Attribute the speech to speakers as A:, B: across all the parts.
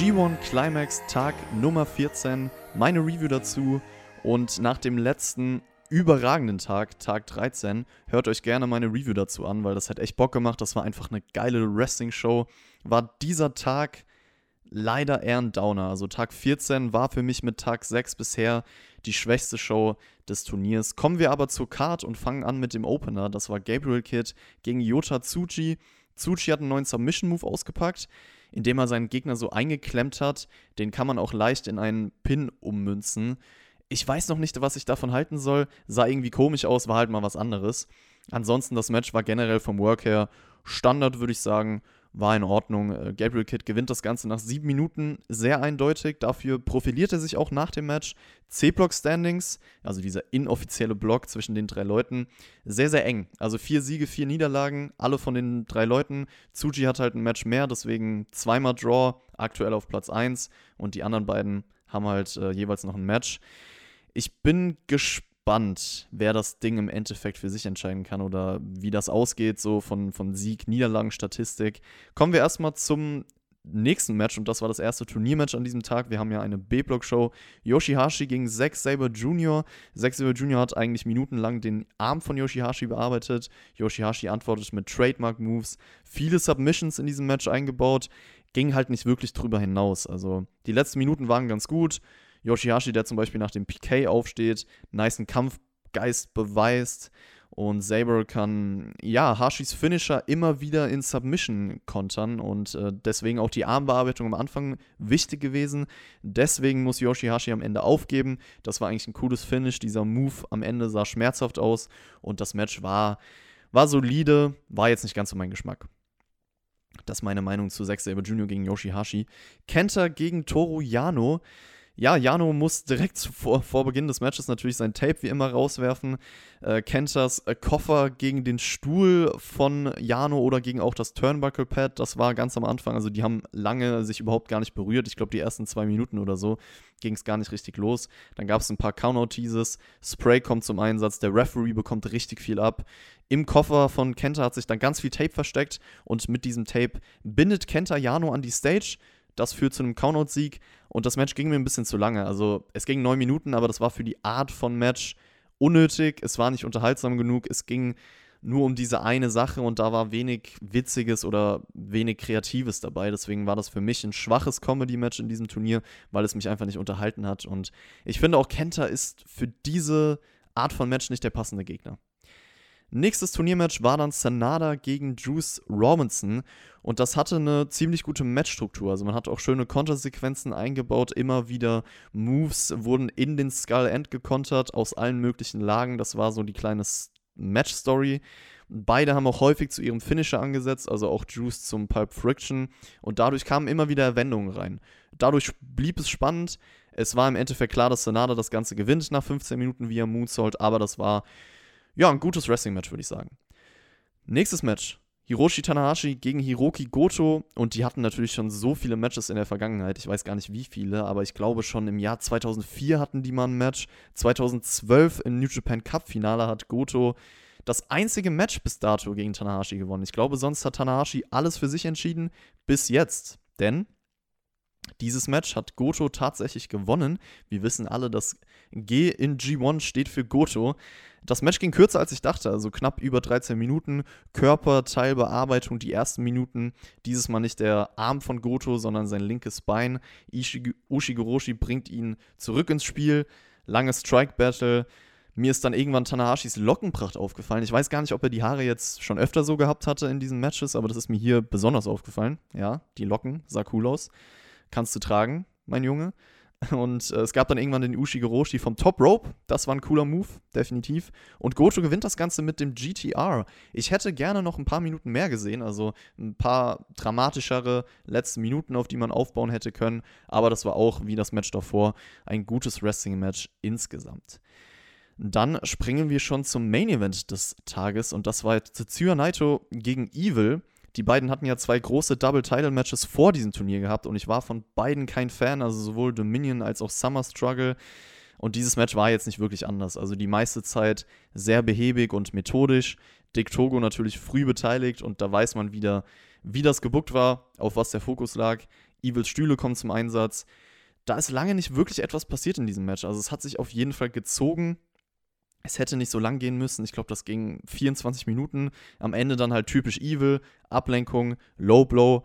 A: G1 Climax Tag Nummer 14, meine Review dazu und nach dem letzten überragenden Tag, Tag 13, hört euch gerne meine Review dazu an, weil das hat echt Bock gemacht, das war einfach eine geile Wrestling-Show, war dieser Tag leider eher ein Downer. Also Tag 14 war für mich mit Tag 6 bisher die schwächste Show des Turniers. Kommen wir aber zur Card und fangen an mit dem Opener. Das war Gabriel Kidd gegen Yota Tsuchi. Tsuchi hat einen neuen Submission-Move ausgepackt, indem er seinen Gegner so eingeklemmt hat. Den kann man auch leicht in einen Pin ummünzen. Ich weiß noch nicht, was ich davon halten soll. Sah irgendwie komisch aus, war halt mal was anderes. Ansonsten, das Match war generell vom Work her Standard, würde ich sagen war in Ordnung. Äh, Gabriel Kidd gewinnt das Ganze nach sieben Minuten sehr eindeutig. Dafür profiliert er sich auch nach dem Match. C-Block-Standings, also dieser inoffizielle Block zwischen den drei Leuten, sehr, sehr eng. Also vier Siege, vier Niederlagen, alle von den drei Leuten. Tsuji hat halt ein Match mehr, deswegen zweimal Draw, aktuell auf Platz 1. Und die anderen beiden haben halt äh, jeweils noch ein Match. Ich bin gespannt gespannt, wer das Ding im Endeffekt für sich entscheiden kann oder wie das ausgeht, so von, von Sieg, Niederlagen, Statistik. Kommen wir erstmal zum nächsten Match und das war das erste Turniermatch an diesem Tag. Wir haben ja eine B-Block-Show. Yoshihashi gegen Zack Saber Jr. Zack Saber Jr. hat eigentlich minutenlang den Arm von Yoshihashi bearbeitet. Yoshihashi antwortet mit Trademark-Moves. Viele Submissions in diesem Match eingebaut. Ging halt nicht wirklich drüber hinaus. Also die letzten Minuten waren ganz gut. Yoshihashi, der zum Beispiel nach dem PK aufsteht, niceen Kampfgeist beweist. Und Saber kann, ja, Hashis Finisher immer wieder in Submission kontern und äh, deswegen auch die Armbearbeitung am Anfang wichtig gewesen. Deswegen muss Yoshihashi am Ende aufgeben. Das war eigentlich ein cooles Finish. Dieser Move am Ende sah schmerzhaft aus und das Match war, war solide, war jetzt nicht ganz so mein Geschmack. Das ist meine Meinung zu Zack Saber Jr. gegen Yoshihashi. Kenta gegen Toru Yano ja, Jano muss direkt vor, vor Beginn des Matches natürlich sein Tape wie immer rauswerfen. Äh, Kentas äh, Koffer gegen den Stuhl von Jano oder gegen auch das Turnbuckle Pad, das war ganz am Anfang. Also die haben lange sich überhaupt gar nicht berührt. Ich glaube, die ersten zwei Minuten oder so ging es gar nicht richtig los. Dann gab es ein paar Count-Out-Teases. Spray kommt zum Einsatz. Der Referee bekommt richtig viel ab. Im Koffer von Kenta hat sich dann ganz viel Tape versteckt und mit diesem Tape bindet Kenta Jano an die Stage das führt zu einem Countout-Sieg und das Match ging mir ein bisschen zu lange. Also es ging neun Minuten, aber das war für die Art von Match unnötig. Es war nicht unterhaltsam genug. Es ging nur um diese eine Sache und da war wenig Witziges oder wenig Kreatives dabei. Deswegen war das für mich ein schwaches Comedy-Match in diesem Turnier, weil es mich einfach nicht unterhalten hat. Und ich finde auch Kenta ist für diese Art von Match nicht der passende Gegner. Nächstes Turniermatch war dann Sanada gegen Juice Robinson und das hatte eine ziemlich gute Matchstruktur. Also man hat auch schöne Kontersequenzen eingebaut, immer wieder Moves wurden in den Skull End gekontert aus allen möglichen Lagen. Das war so die kleine Match-Story. Beide haben auch häufig zu ihrem Finisher angesetzt, also auch Juice zum Pulp Friction. Und dadurch kamen immer wieder Wendungen rein. Dadurch blieb es spannend. Es war im Endeffekt klar, dass Sanada das Ganze gewinnt nach 15 Minuten via Moonsault, aber das war ja, ein gutes Wrestling-Match, würde ich sagen. Nächstes Match. Hiroshi Tanahashi gegen Hiroki Goto und die hatten natürlich schon so viele Matches in der Vergangenheit. Ich weiß gar nicht wie viele, aber ich glaube schon im Jahr 2004 hatten die mal ein Match. 2012 im New Japan Cup Finale hat Goto das einzige Match bis dato gegen Tanahashi gewonnen. Ich glaube, sonst hat Tanahashi alles für sich entschieden bis jetzt. Denn dieses Match hat Goto tatsächlich gewonnen. Wir wissen alle, dass G in G1 steht für Goto. Das Match ging kürzer, als ich dachte, also knapp über 13 Minuten. Körperteilbearbeitung die ersten Minuten. Dieses Mal nicht der Arm von Goto, sondern sein linkes Bein. Ushigoroshi bringt ihn zurück ins Spiel. Langes Strike-Battle. Mir ist dann irgendwann Tanahashis Lockenpracht aufgefallen. Ich weiß gar nicht, ob er die Haare jetzt schon öfter so gehabt hatte in diesen Matches, aber das ist mir hier besonders aufgefallen. Ja, die Locken, sah cool aus kannst du tragen, mein Junge. Und äh, es gab dann irgendwann den Ushi Goroshi vom Top Rope. Das war ein cooler Move, definitiv. Und Goto gewinnt das Ganze mit dem GTR. Ich hätte gerne noch ein paar Minuten mehr gesehen, also ein paar dramatischere letzte Minuten, auf die man aufbauen hätte können. Aber das war auch, wie das Match davor, ein gutes Wrestling-Match insgesamt. Dann springen wir schon zum Main Event des Tages und das war Tetsuya Naito gegen Evil. Die beiden hatten ja zwei große Double-Title-Matches vor diesem Turnier gehabt und ich war von beiden kein Fan, also sowohl Dominion als auch Summer Struggle. Und dieses Match war jetzt nicht wirklich anders. Also die meiste Zeit sehr behäbig und methodisch. Dick Togo natürlich früh beteiligt und da weiß man wieder, wie das gebuckt war, auf was der Fokus lag. Evils Stühle kommen zum Einsatz. Da ist lange nicht wirklich etwas passiert in diesem Match. Also es hat sich auf jeden Fall gezogen. Es hätte nicht so lang gehen müssen. Ich glaube, das ging 24 Minuten. Am Ende dann halt typisch Evil, Ablenkung, Low Blow.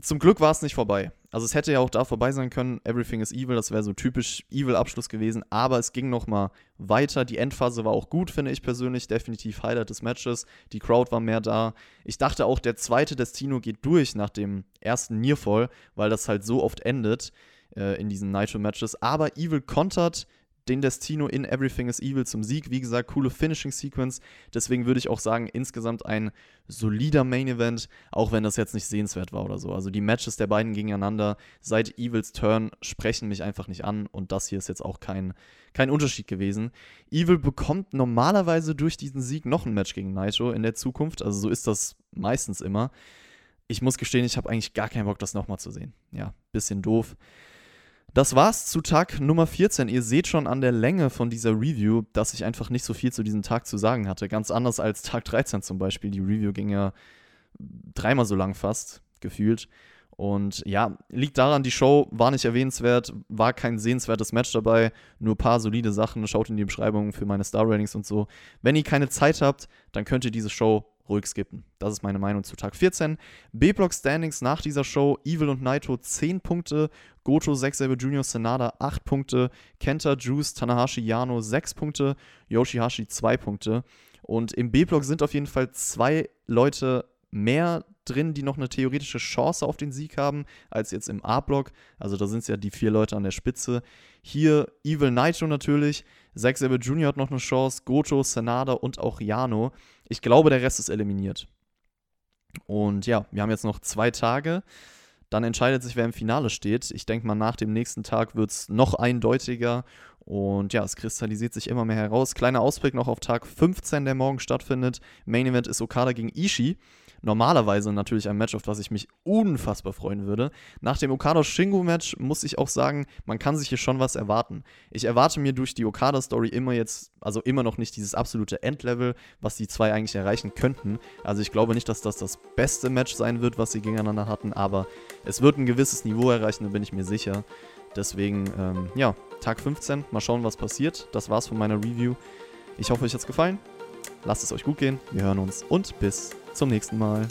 A: Zum Glück war es nicht vorbei. Also es hätte ja auch da vorbei sein können, Everything is Evil, das wäre so typisch Evil-Abschluss gewesen, aber es ging nochmal weiter. Die Endphase war auch gut, finde ich persönlich, definitiv Highlight des Matches. Die Crowd war mehr da. Ich dachte auch, der zweite Destino geht durch nach dem ersten Nearfall, weil das halt so oft endet äh, in diesen Nitro-Matches. Aber Evil kontert, den Destino in Everything is Evil zum Sieg. Wie gesagt, coole Finishing-Sequence. Deswegen würde ich auch sagen, insgesamt ein solider Main-Event, auch wenn das jetzt nicht sehenswert war oder so. Also die Matches der beiden gegeneinander seit Evils Turn sprechen mich einfach nicht an und das hier ist jetzt auch kein, kein Unterschied gewesen. Evil bekommt normalerweise durch diesen Sieg noch ein Match gegen Naito in der Zukunft. Also so ist das meistens immer. Ich muss gestehen, ich habe eigentlich gar keinen Bock, das nochmal zu sehen. Ja, bisschen doof. Das war's zu Tag Nummer 14. Ihr seht schon an der Länge von dieser Review, dass ich einfach nicht so viel zu diesem Tag zu sagen hatte. Ganz anders als Tag 13 zum Beispiel. Die Review ging ja dreimal so lang fast, gefühlt. Und ja, liegt daran, die Show war nicht erwähnenswert, war kein sehenswertes Match dabei, nur ein paar solide Sachen. Schaut in die Beschreibung für meine Star-Ratings und so. Wenn ihr keine Zeit habt, dann könnt ihr diese Show ruhig skippen. Das ist meine Meinung zu Tag 14. B-Block Standings nach dieser Show: Evil und Naito 10 Punkte, Goto, Sabre Jr., Senada 8 Punkte, Kenta, Juice, Tanahashi, Yano 6 Punkte, Yoshihashi 2 Punkte. Und im B-Block sind auf jeden Fall zwei Leute mehr drin, die noch eine theoretische Chance auf den Sieg haben, als jetzt im A-Block. Also da sind es ja die vier Leute an der Spitze. Hier Evil Naito natürlich, Zack Sabre Jr. hat noch eine Chance, Goto, Senada und auch Yano. Ich glaube, der Rest ist eliminiert. Und ja, wir haben jetzt noch zwei Tage. Dann entscheidet sich, wer im Finale steht. Ich denke mal, nach dem nächsten Tag wird es noch eindeutiger. Und ja, es kristallisiert sich immer mehr heraus. Kleiner Ausblick noch auf Tag 15, der morgen stattfindet. Main Event ist Okada gegen Ishii normalerweise natürlich ein Match, auf das ich mich unfassbar freuen würde. Nach dem Okada-Shingo-Match muss ich auch sagen, man kann sich hier schon was erwarten. Ich erwarte mir durch die Okada-Story immer jetzt, also immer noch nicht dieses absolute Endlevel, was die zwei eigentlich erreichen könnten. Also ich glaube nicht, dass das das beste Match sein wird, was sie gegeneinander hatten, aber es wird ein gewisses Niveau erreichen, da bin ich mir sicher. Deswegen, ähm, ja, Tag 15, mal schauen, was passiert. Das war's von meiner Review. Ich hoffe, euch hat's gefallen. Lasst es euch gut gehen. Wir hören uns und bis zum nächsten Mal.